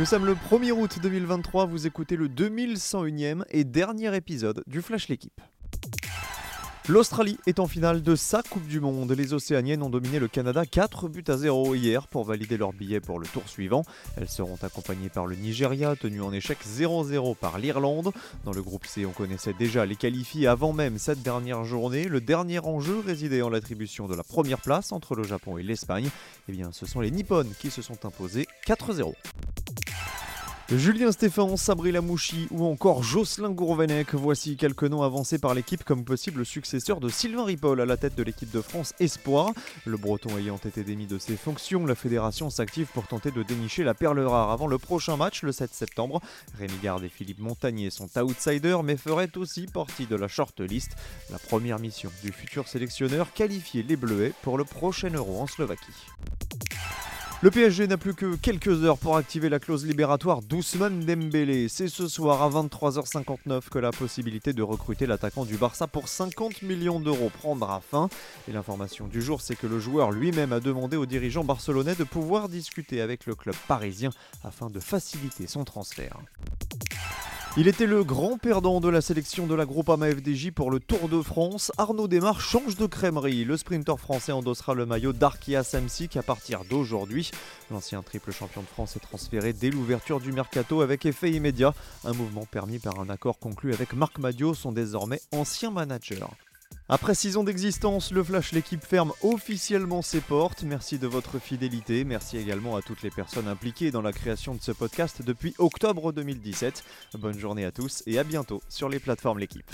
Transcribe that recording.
Nous sommes le 1er août 2023, vous écoutez le 2101e et dernier épisode du Flash L'équipe. L'Australie est en finale de sa Coupe du Monde. Les Océaniennes ont dominé le Canada 4 buts à 0 hier pour valider leur billet pour le tour suivant. Elles seront accompagnées par le Nigeria, tenu en échec 0-0 par l'Irlande. Dans le groupe C, on connaissait déjà les qualifiés avant même cette dernière journée. Le dernier enjeu résidait en l'attribution de la première place entre le Japon et l'Espagne. Eh bien, ce sont les Nippones qui se sont imposés 4-0. Julien Stéphane, Sabri Lamouchi ou encore Jocelyn Gourvenec, voici quelques noms avancés par l'équipe comme possible successeur de Sylvain Ripoll à la tête de l'équipe de France Espoir. Le breton ayant été démis de ses fonctions, la fédération s'active pour tenter de dénicher la perle rare avant le prochain match le 7 septembre. Rémi Garde et Philippe Montagnier sont outsiders mais feraient aussi partie de la shortlist. La première mission du futur sélectionneur, qualifier les Bleuets pour le prochain Euro en Slovaquie. Le PSG n'a plus que quelques heures pour activer la clause libératoire d'Ousmane Dembélé. C'est ce soir à 23h59 que la possibilité de recruter l'attaquant du Barça pour 50 millions d'euros prendra fin. Et l'information du jour, c'est que le joueur lui-même a demandé aux dirigeants barcelonais de pouvoir discuter avec le club parisien afin de faciliter son transfert. Il était le grand perdant de la sélection de la Groupama FDJ pour le Tour de France. Arnaud Desmar change de crèmerie. Le sprinter français endossera le maillot d'Arkia Samsic à partir d'aujourd'hui. L'ancien triple champion de France est transféré dès l'ouverture du mercato avec effet immédiat. Un mouvement permis par un accord conclu avec Marc Madio, son désormais ancien manager. Après 6 ans d'existence, le Flash L'équipe ferme officiellement ses portes. Merci de votre fidélité. Merci également à toutes les personnes impliquées dans la création de ce podcast depuis octobre 2017. Bonne journée à tous et à bientôt sur les plateformes L'équipe.